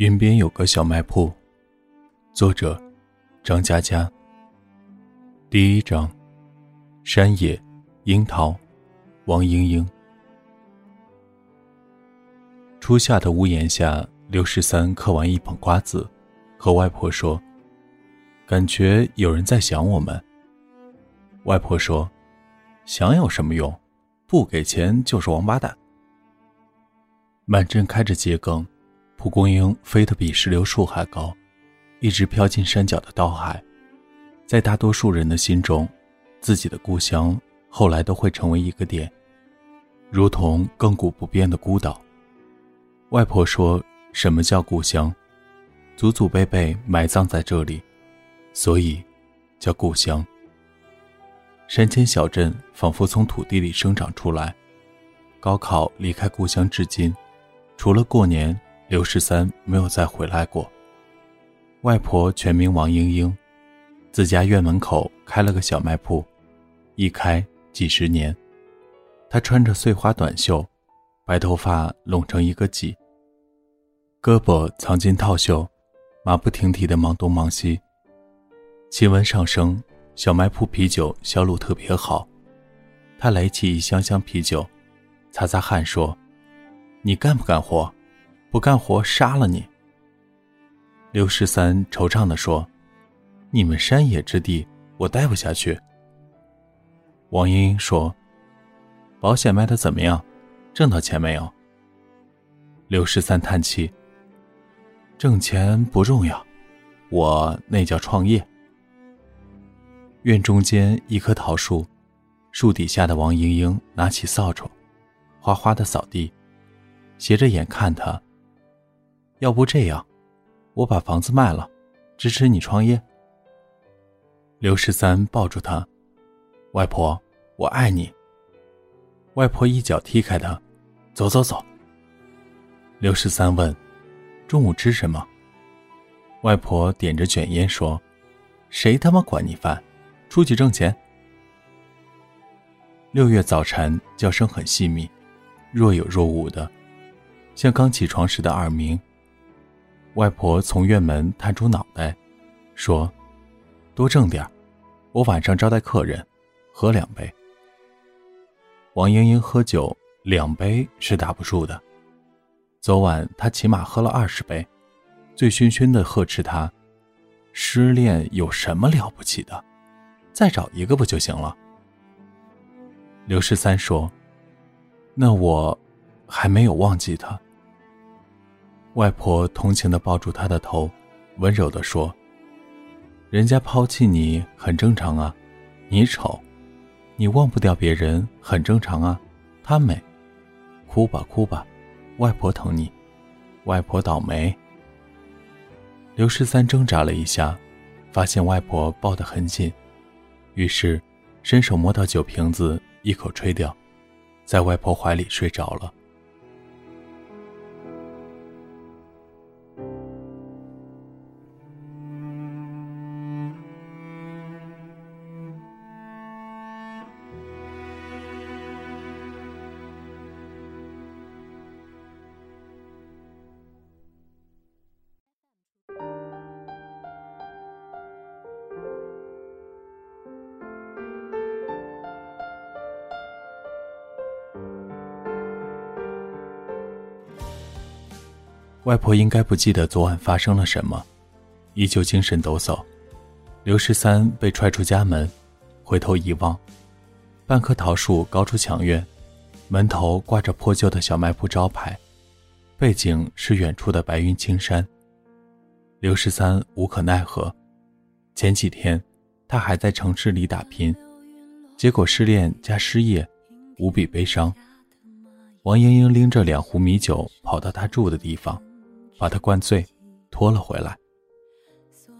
云边有个小卖铺，作者张嘉佳。第一章：山野，樱桃，王莺莺。初夏的屋檐下，刘十三嗑完一捧瓜子，和外婆说：“感觉有人在想我们。”外婆说：“想有什么用？不给钱就是王八蛋。”满镇开着桔梗。蒲公英飞得比石榴树还高，一直飘进山脚的稻海。在大多数人的心中，自己的故乡后来都会成为一个点，如同亘古不变的孤岛。外婆说：“什么叫故乡？祖祖辈辈埋葬在这里，所以叫故乡。”山间小镇仿佛从土地里生长出来。高考离开故乡至今，除了过年。刘十三没有再回来过。外婆全名王莺莺，自家院门口开了个小卖铺，一开几十年。她穿着碎花短袖，白头发拢成一个髻，胳膊藏进套袖，马不停蹄地忙东忙西。气温上升，小卖铺啤酒销路特别好。他垒起一箱箱啤酒，擦擦汗说：“你干不干活？”不干活杀了你。刘十三惆怅地说：“你们山野之地，我待不下去。”王英英说：“保险卖的怎么样？挣到钱没有？”刘十三叹气：“挣钱不重要，我那叫创业。”院中间一棵桃树，树底下的王英英拿起扫帚，哗哗的扫地，斜着眼看他。要不这样，我把房子卖了，支持你创业。刘十三抱住他，外婆，我爱你。外婆一脚踢开他，走走走。刘十三问：“中午吃什么？”外婆点着卷烟说：“谁他妈管你饭？出去挣钱。”六月早晨叫声很细密，若有若无的，像刚起床时的耳鸣。外婆从院门探出脑袋，说：“多挣点我晚上招待客人，喝两杯。”王英英喝酒两杯是打不住的，昨晚她起码喝了二十杯，醉醺醺的呵斥他：“失恋有什么了不起的？再找一个不就行了？”刘十三说：“那我还没有忘记他。”外婆同情地抱住他的头，温柔地说：“人家抛弃你很正常啊，你丑，你忘不掉别人很正常啊，他美，哭吧哭吧，外婆疼你，外婆倒霉。”刘十三挣扎了一下，发现外婆抱得很紧，于是伸手摸到酒瓶子，一口吹掉，在外婆怀里睡着了。外婆应该不记得昨晚发生了什么，依旧精神抖擞。刘十三被踹出家门，回头一望，半棵桃树高出墙院，门头挂着破旧的小卖铺招牌，背景是远处的白云青山。刘十三无可奈何，前几天他还在城市里打拼，结果失恋加失业，无比悲伤。王英英拎着两壶米酒跑到他住的地方。把他灌醉，拖了回来。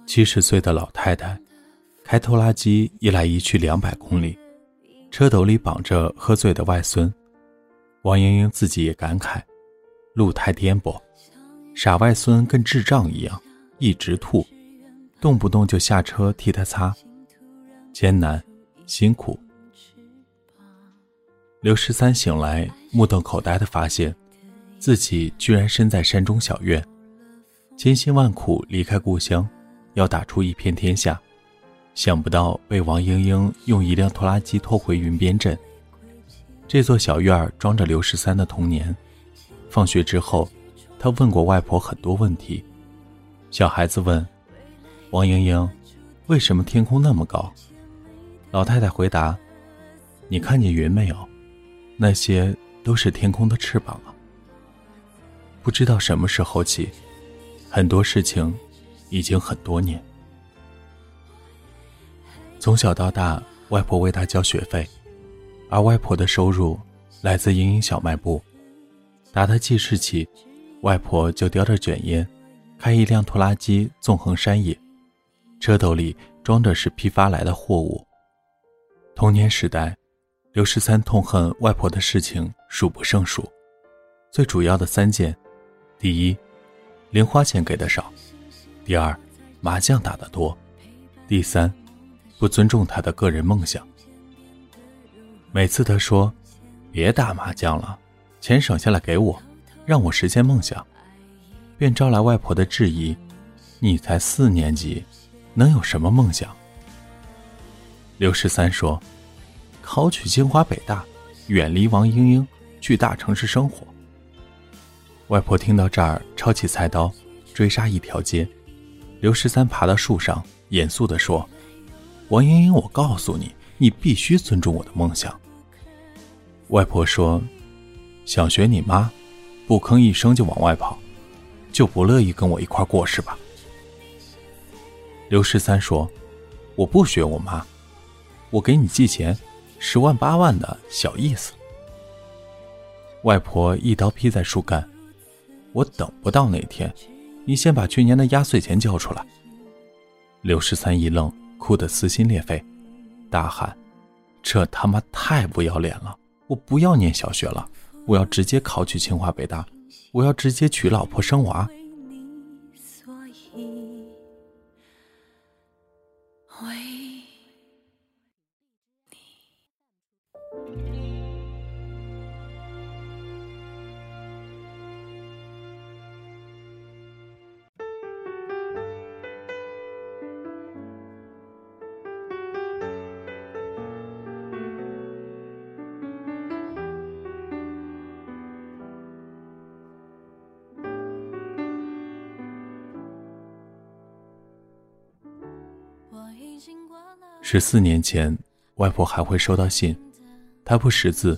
七十岁的老太太，开拖拉机一来一去两百公里，车斗里绑着喝醉的外孙。王英英自己也感慨，路太颠簸，傻外孙跟智障一样，一直吐，动不动就下车替他擦，艰难，辛苦。刘十三醒来，目瞪口呆地发现，自己居然身在山中小院。千辛万苦离开故乡，要打出一片天下，想不到被王英英用一辆拖拉机拖回云边镇。这座小院儿装着刘十三的童年。放学之后，他问过外婆很多问题。小孩子问：“王英英，为什么天空那么高？”老太太回答：“你看见云没有？那些都是天空的翅膀啊。”不知道什么时候起。很多事情，已经很多年。从小到大，外婆为他交学费，而外婆的收入来自英英小卖部。打他记事起，外婆就叼着卷烟，开一辆拖拉机纵横山野，车斗里装的是批发来的货物。童年时代，刘十三痛恨外婆的事情数不胜数，最主要的三件：第一，零花钱给的少，第二，麻将打得多，第三，不尊重他的个人梦想。每次他说：“别打麻将了，钱省下来给我，让我实现梦想。”便招来外婆的质疑：“你才四年级，能有什么梦想？”刘十三说：“考取清华北大，远离王英英，去大城市生活。”外婆听到这儿，抄起菜刀，追杀一条街。刘十三爬到树上，严肃地说：“王莹莹，我告诉你，你必须尊重我的梦想。”外婆说：“想学你妈，不吭一声就往外跑，就不乐意跟我一块过是吧？”刘十三说：“我不学我妈，我给你寄钱，十万八万的小意思。”外婆一刀劈在树干。我等不到那天，你先把去年的压岁钱交出来。刘十三一愣，哭得撕心裂肺，大喊：“这他妈太不要脸了！我不要念小学了，我要直接考取清华北大，我要直接娶老婆生娃。”十四年前，外婆还会收到信，她不识字，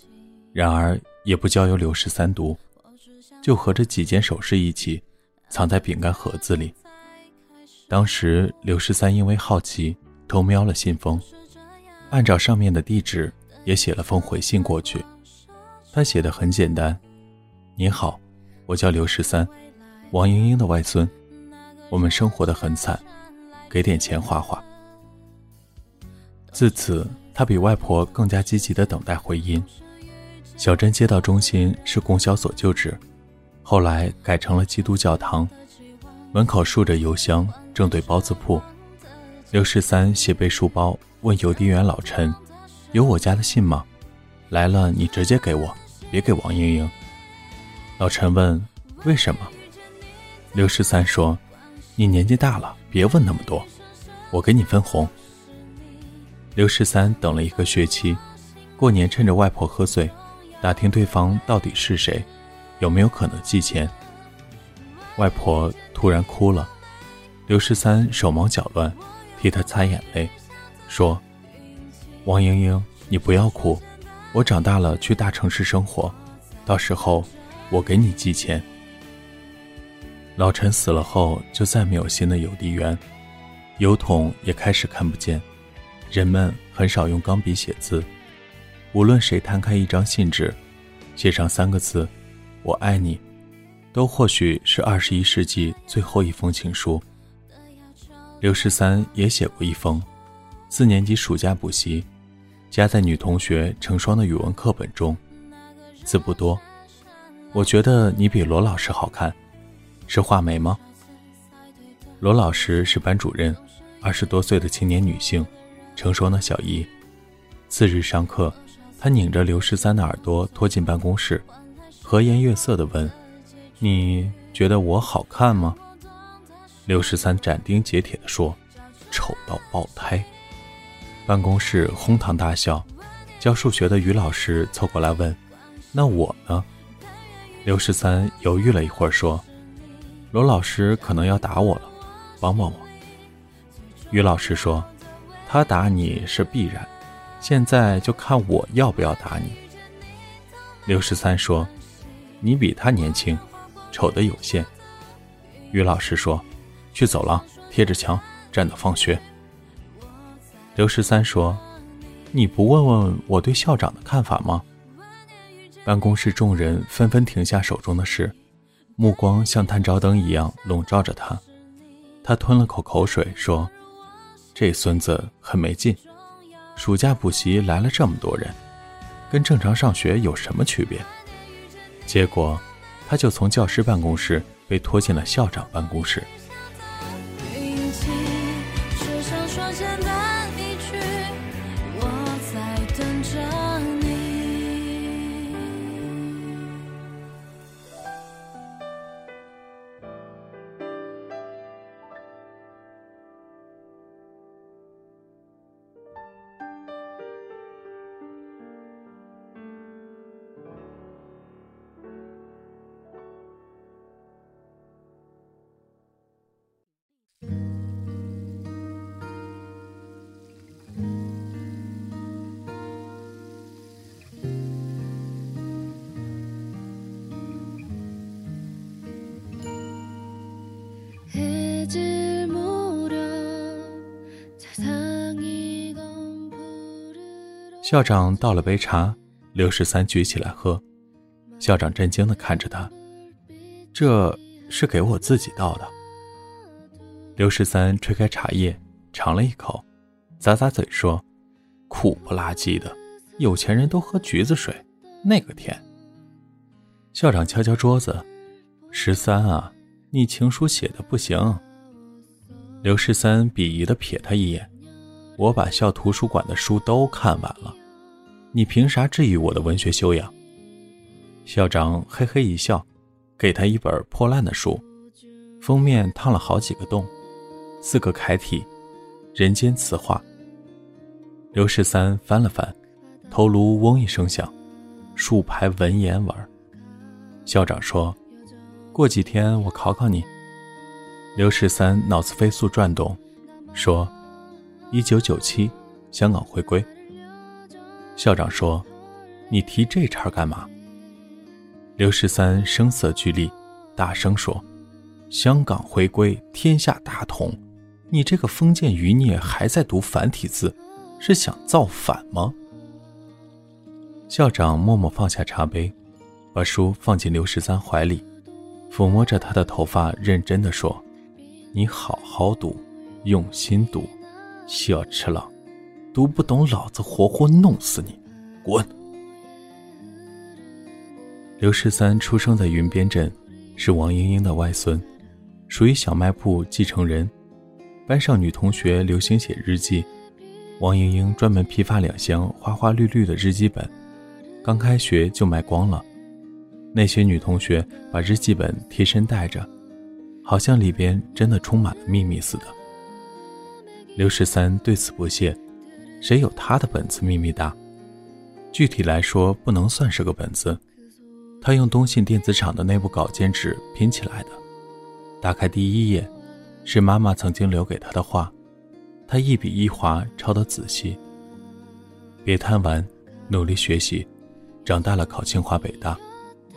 然而也不交由刘十三读，就合着几件首饰一起，藏在饼干盒子里。当时刘十三因为好奇，偷瞄了信封，按照上面的地址，也写了封回信过去。他写的很简单：“你好，我叫刘十三，王莹莹的外孙，我们生活的很惨，给点钱花花。”自此，他比外婆更加积极地等待回音。小镇街道中心是供销所旧址，后来改成了基督教堂。门口竖着邮箱，正对包子铺。刘十三斜背书包，问邮递员老陈：“有我家的信吗？来了，你直接给我，别给王英英。”老陈问：“为什么？”刘十三说：“你年纪大了，别问那么多，我给你分红。”刘十三等了一个学期，过年趁着外婆喝醉，打听对方到底是谁，有没有可能寄钱。外婆突然哭了，刘十三手忙脚乱，替她擦眼泪，说：“王莹莹，你不要哭，我长大了去大城市生活，到时候我给你寄钱。”老陈死了后，就再没有新的邮递员，邮筒也开始看不见。人们很少用钢笔写字，无论谁摊开一张信纸，写上三个字“我爱你”，都或许是二十一世纪最后一封情书。刘十三也写过一封，四年级暑假补习，夹在女同学成双的语文课本中，字不多。我觉得你比罗老师好看，是画眉吗？罗老师是班主任，二十多岁的青年女性。成双的小姨，次日上课，他拧着刘十三的耳朵拖进办公室，和颜悦色地问：“你觉得我好看吗？”刘十三斩钉截铁地说：“丑到爆胎。”办公室哄堂大笑。教数学的于老师凑过来问：“那我呢？”刘十三犹豫了一会儿说：“罗老师可能要打我了，帮帮我。”于老师说：“他打你是必然，现在就看我要不要打你。”刘十三说：“你比他年轻，丑的有限。”于老师说：“去走廊贴着墙站到放学。”刘十三说。你不问问我对校长的看法吗？办公室众人纷纷停下手中的事，目光像探照灯一样笼罩着他。他吞了口口水，说：“这孙子很没劲。暑假补习来了这么多人，跟正常上学有什么区别？”结果，他就从教师办公室被拖进了校长办公室。校长倒了杯茶，刘十三举起来喝。校长震惊地看着他：“这是给我自己倒的。”刘十三吹开茶叶，尝了一口，咂咂嘴说：“苦不拉几的，有钱人都喝橘子水，那个甜。”校长敲敲桌子：“十三啊，你情书写的不行。”刘十三鄙夷地瞥他一眼：“我把校图书馆的书都看完了。”你凭啥质疑我的文学修养？校长嘿嘿一笑，给他一本破烂的书，封面烫了好几个洞，四个楷体，人间词话。刘十三翻了翻，头颅嗡一声响，竖排文言文。校长说：“过几天我考考你。”刘十三脑子飞速转动，说：“一九九七，香港回归。”校长说：“你提这茬干嘛？”刘十三声色俱厉，大声说：“香港回归，天下大同。你这个封建余孽还在读繁体字，是想造反吗？”校长默默放下茶杯，把书放进刘十三怀里，抚摸着他的头发，认真的说：“你好好读，用心读，小吃了。”读不懂，老子活活弄死你！滚！刘十三出生在云边镇，是王英英的外孙，属于小卖部继承人。班上女同学流行写日记，王英英专门批发两箱花花绿绿的日记本，刚开学就卖光了。那些女同学把日记本贴身带着，好像里边真的充满了秘密似的。刘十三对此不屑。谁有他的本子秘密大？具体来说，不能算是个本子。他用东信电子厂的内部稿件纸拼起来的。打开第一页，是妈妈曾经留给他的话，他一笔一划抄得仔细。别贪玩，努力学习，长大了考清华北大，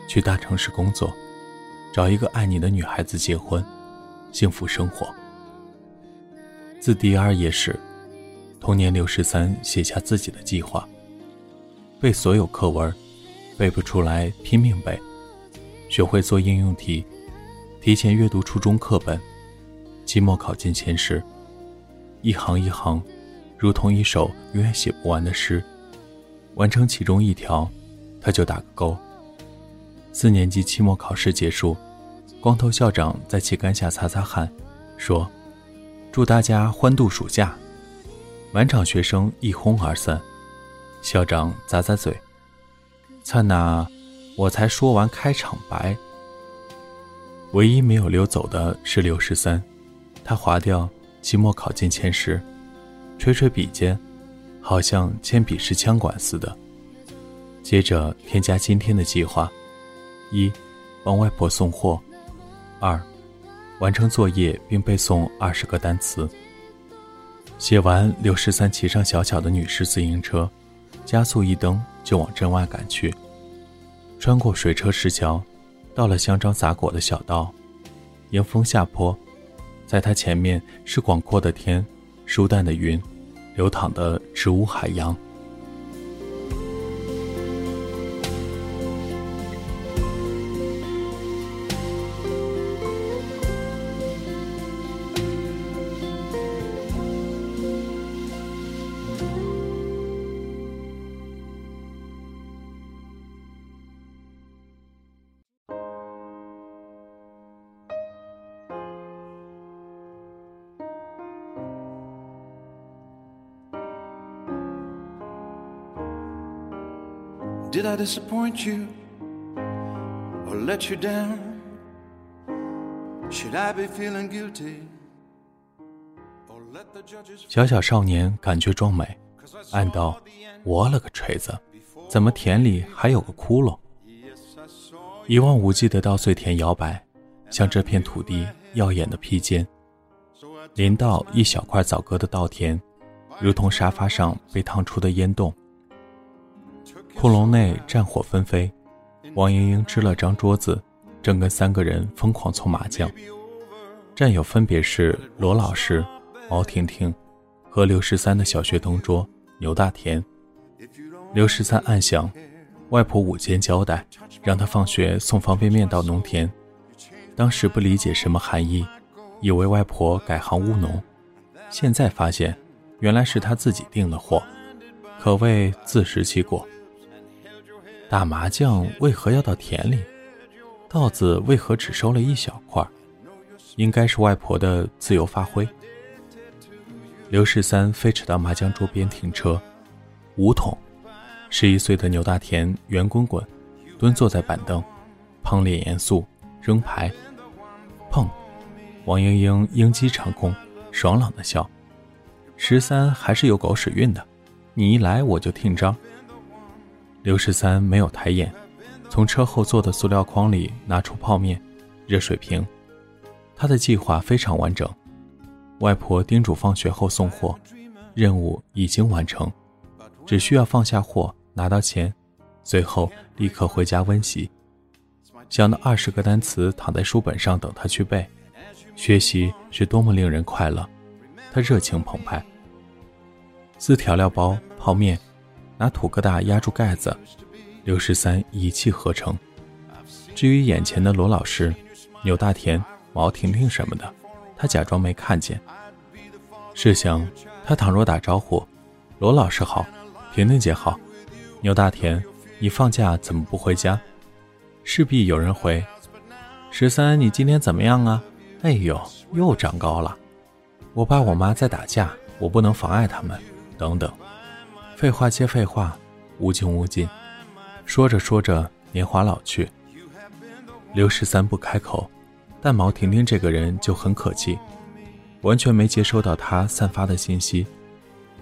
去大城市工作，找一个爱你的女孩子结婚，幸福生活。自第二页时。同年，刘十三写下自己的计划：背所有课文，背不出来拼命背，学会做应用题，提前阅读初中课本，期末考进前十，一行一行，如同一首永远写不完的诗。完成其中一条，他就打个勾。四年级期末考试结束，光头校长在旗杆下擦擦汗，说：“祝大家欢度暑假。”满场学生一哄而散，校长咂咂嘴：“灿呐，我才说完开场白。”唯一没有溜走的是刘十三，他划掉期末考进前十，吹吹笔尖，好像铅笔是枪管似的。接着添加今天的计划：一，帮外婆送货；二，完成作业并背诵二十个单词。写完，刘十三骑上小巧的女士自行车，加速一蹬就往镇外赶去。穿过水车石桥，到了香樟杂果的小道，迎风下坡。在他前面是广阔的天，舒淡的云，流淌的植物海洋。Did I disappoint you or let you down? Should I be feeling guilty? 小小少年感觉壮美，暗道：“我了个锤子，怎么田里还有个窟窿？”一望无际的稻穗田摇摆，像这片土地耀眼的披肩。临到一小块早割的稻田，如同沙发上被烫出的烟洞。窟窿内战火纷飞，王莹莹支了张桌子，正跟三个人疯狂搓麻将。战友分别是罗老师、毛婷婷和刘十三的小学同桌牛大田。刘十三暗想，外婆午间交代，让他放学送方便面到农田。当时不理解什么含义，以为外婆改行务农。现在发现，原来是他自己订的货，可谓自食其果。打麻将为何要到田里？稻子为何只收了一小块？应该是外婆的自由发挥。刘十三飞驰到麻将桌边停车，五筒。十一岁的牛大田圆滚滚，蹲坐在板凳，胖脸严肃，扔牌。碰！王英英鹰击长空，爽朗的笑。十三还是有狗屎运的，你一来我就听招。刘十三没有抬眼，从车后座的塑料筐里拿出泡面、热水瓶。他的计划非常完整。外婆叮嘱放学后送货，任务已经完成，只需要放下货拿到钱，随后立刻回家温习。想到二十个单词躺在书本上等他去背，学习是多么令人快乐，他热情澎湃。撕调料包、泡面。拿土疙瘩压住盖子，刘十三一气呵成。至于眼前的罗老师、牛大田、毛婷婷什么的，他假装没看见。试想，他倘若打招呼：“罗老师好，婷婷姐好，牛大田，你放假怎么不回家？”势必有人回：“十三，你今天怎么样啊？哎呦，又长高了。我爸我妈在打架，我不能妨碍他们。”等等。废话接废话，无穷无尽。说着说着，年华老去。刘十三不开口，但毛婷婷这个人就很可气，完全没接收到他散发的信息。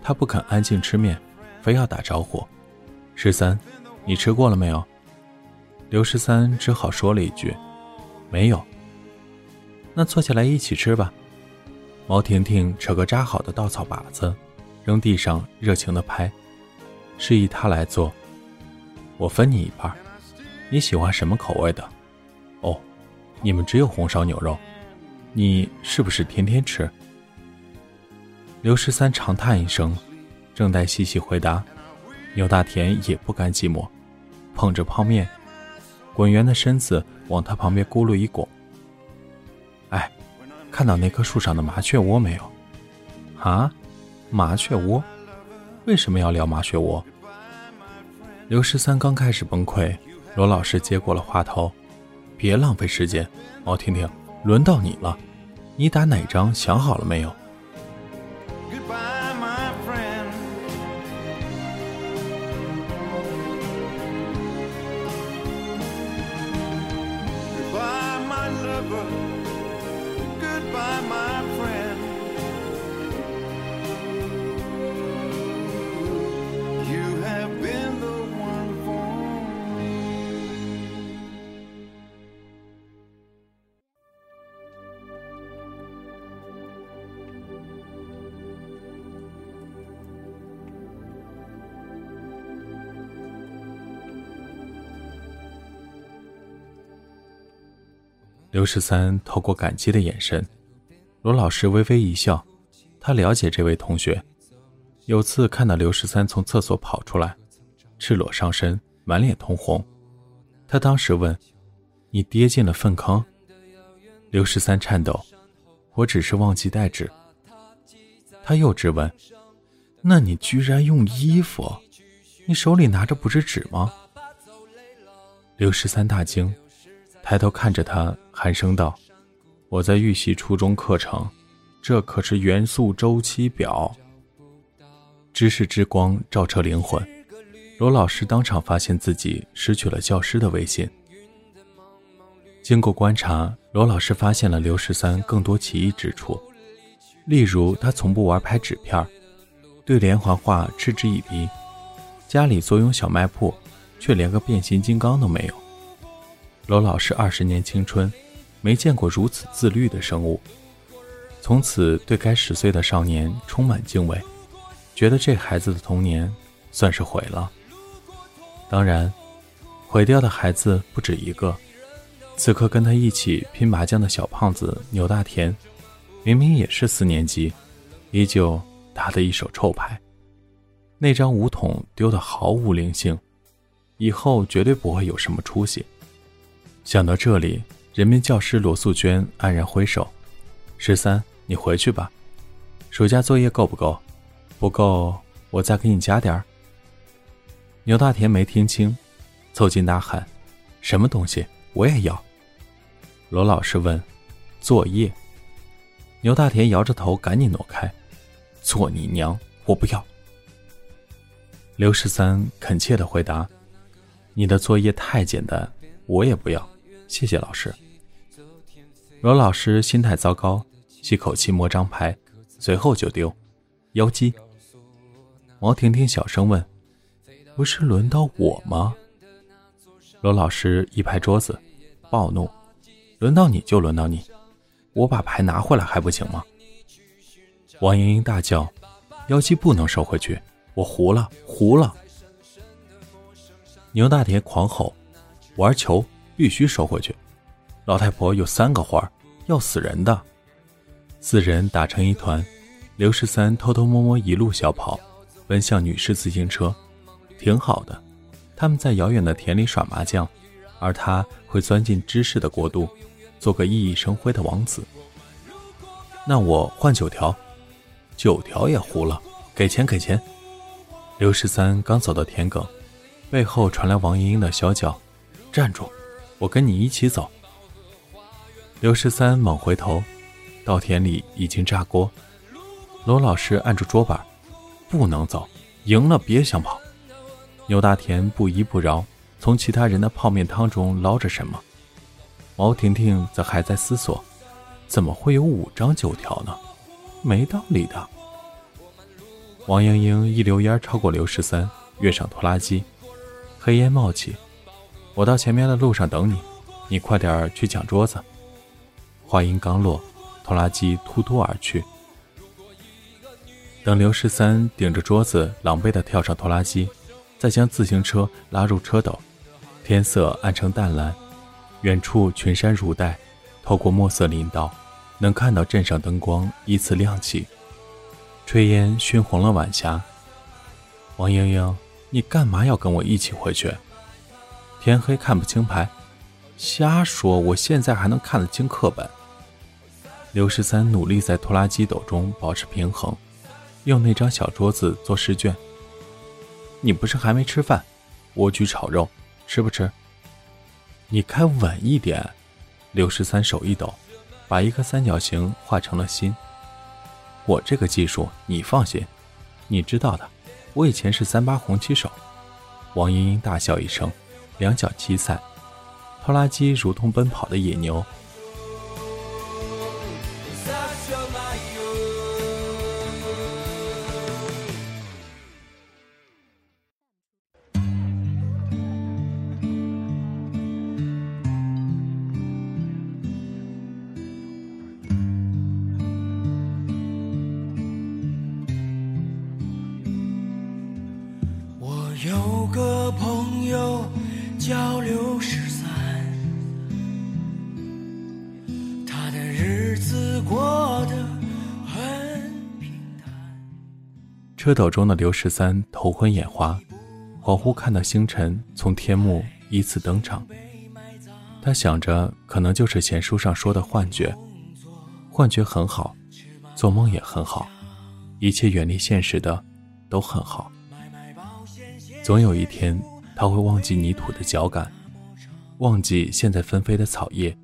他不肯安静吃面，非要打招呼：“十三，你吃过了没有？”刘十三只好说了一句：“没有。”那坐下来一起吃吧。毛婷婷扯个扎好的稻草把子，扔地上，热情地拍。示意他来做，我分你一半。你喜欢什么口味的？哦，你们只有红烧牛肉，你是不是天天吃？刘十三长叹一声，正待细细回答，牛大田也不甘寂寞，捧着泡面，滚圆的身子往他旁边咕噜一拱。哎，看到那棵树上的麻雀窝没有？啊，麻雀窝。为什么要聊麻雀窝？刘十三刚开始崩溃，罗老师接过了话头：“别浪费时间，毛婷婷，轮到你了，你打哪张想好了没有？”刘十三透过感激的眼神，罗老师微微一笑。他了解这位同学，有次看到刘十三从厕所跑出来，赤裸上身，满脸通红。他当时问：“你跌进了粪坑？”刘十三颤抖：“我只是忘记带纸。”他又质问：“那你居然用衣服？你手里拿着不是纸吗？”刘十三大惊，抬头看着他，寒声道：“我在预习初中课程，这可是元素周期表。”知识之光照彻灵魂，罗老师当场发现自己失去了教师的威信。经过观察，罗老师发现了刘十三更多奇异之处，例如他从不玩拍纸片，对连环画嗤之以鼻，家里坐拥小卖铺。却连个变形金刚都没有。罗老师二十年青春，没见过如此自律的生物，从此对该十岁的少年充满敬畏，觉得这孩子的童年算是毁了。当然，毁掉的孩子不止一个。此刻跟他一起拼麻将的小胖子牛大田，明明也是四年级，依旧打得一手臭牌，那张五筒丢得毫无灵性。以后绝对不会有什么出息。想到这里，人民教师罗素娟黯然挥手：“十三，你回去吧。暑假作业够不够？不够，我再给你加点儿。”牛大田没听清，凑近大喊：“什么东西？我也要！”罗老师问：“作业。”牛大田摇着头，赶紧挪开：“做你娘！我不要。”刘十三恳切的回答。你的作业太简单，我也不要，谢谢老师。罗老师心态糟糕，吸口气摸张牌，随后就丢。妖姬。毛婷婷小声问：“不是轮到我吗？”罗老师一拍桌子，暴怒：“轮到你就轮到你，我把牌拿回来还不行吗？”王莹莹大叫：“妖姬不能收回去，我胡了，胡了！”牛大田狂吼：“玩球必须收回去！老太婆有三个花，要死人的！”四人打成一团，刘十三偷偷摸摸一路小跑，奔向女士自行车。挺好的，他们在遥远的田里耍麻将，而他会钻进知识的国度，做个熠熠生辉的王子。那我换九条，九条也糊了，给钱给钱！刘十三刚走到田埂。背后传来王莹莹的小脚，站住！我跟你一起走。刘十三猛回头，稻田里已经炸锅。罗老师按住桌板，不能走，赢了别想跑。牛大田不依不饶，从其他人的泡面汤中捞着什么。毛婷婷则还在思索，怎么会有五张九条呢？没道理的。王莹莹一溜烟超过刘十三，跃上拖拉机。黑烟冒起，我到前面的路上等你，你快点去抢桌子。话音刚落，拖拉机突突而去。等刘十三顶着桌子，狼狈地跳上拖拉机，再将自行车拉入车斗。天色暗成淡蓝，远处群山如黛，透过墨色林道，能看到镇上灯光依次亮起，炊烟熏红了晚霞。王莹莹。你干嘛要跟我一起回去？天黑看不清牌，瞎说！我现在还能看得清课本。刘十三努力在拖拉机斗中保持平衡，用那张小桌子做试卷。你不是还没吃饭？莴苣炒肉，吃不吃？你开稳一点！刘十三手一抖，把一个三角形画成了心。我这个技术你放心，你知道的。我以前是三八红旗手，王莹莹大笑一声，两脚齐踩，拖拉机如同奔跑的野牛。我有个朋友交流十三他的日子过得很平淡。车斗中的刘十三头昏眼花恍惚看到星辰从天幕依次登场。他想着可能就是前书上说的幻觉幻觉很好做梦也很好一切远离现实的都很好。总有一天他会忘记泥土的脚感，忘记现在纷飞的草叶，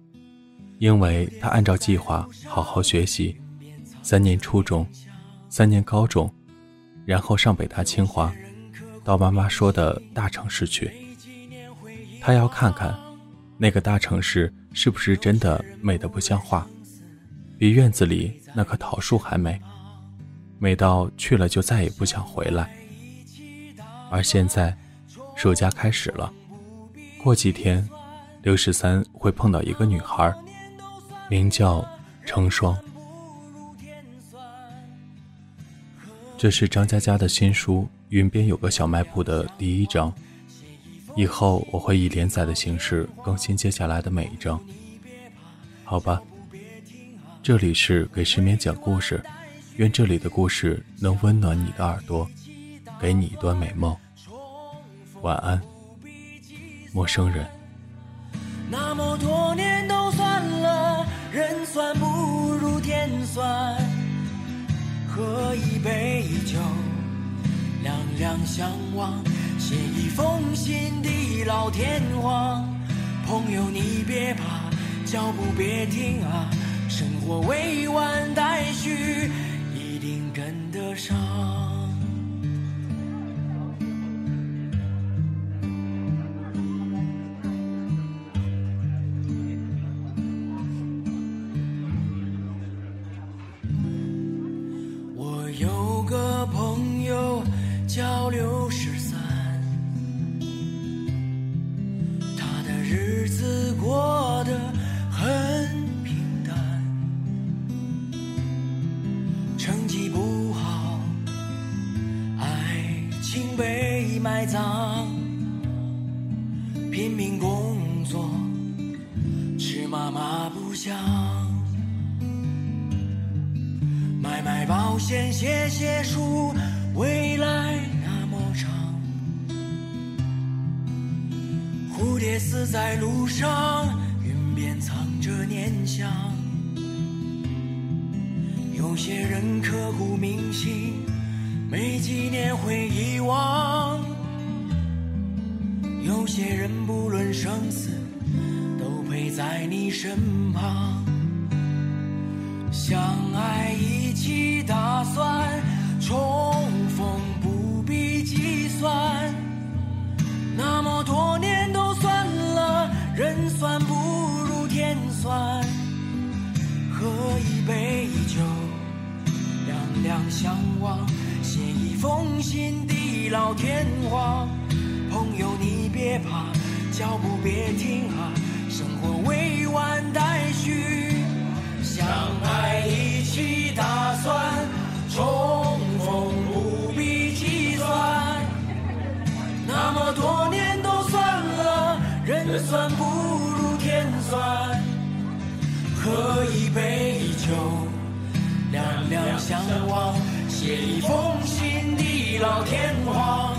因为他按照计划好好学习，三年初中，三年高中，然后上北大清华，到妈妈说的大城市去。他要看看。那个大城市是不是真的美得不像话？比院子里那棵桃树还美，美到去了就再也不想回来。而现在，暑假开始了，过几天，刘十三会碰到一个女孩，名叫成双。这是张嘉佳的新书《云边有个小卖铺》的第一章。以后我会以连载的形式更新接下来的每一章，好吧。这里是给失眠讲故事，愿这里的故事能温暖你的耳朵，给你一段美梦。晚安，陌生人。那么多年都算了，人算不如天算，喝一杯酒，两两相望。写一封信地老天荒，朋友你别怕，脚步别停啊，生活未完待续，一定跟得上。在路上，云边藏着念想。有些人刻骨铭心，没几年会遗忘。有些人不论生死，都陪在你身旁。相爱一起打算，重逢不必计算。杯酒，两两相望，写一封信地老天荒。朋友，你别怕，脚步别停啊，生活未完待续。相爱一起打算，重逢不必计算。那么多年都算了，人算不如天算。喝一杯，相望写一封信地老天荒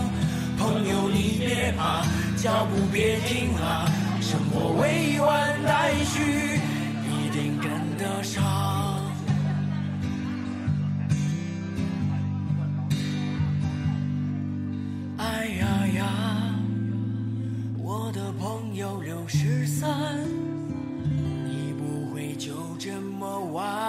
朋友你别怕脚步别停啊生活未完待续一定跟得上。哎呀呀我的朋友六十三你不会就这么完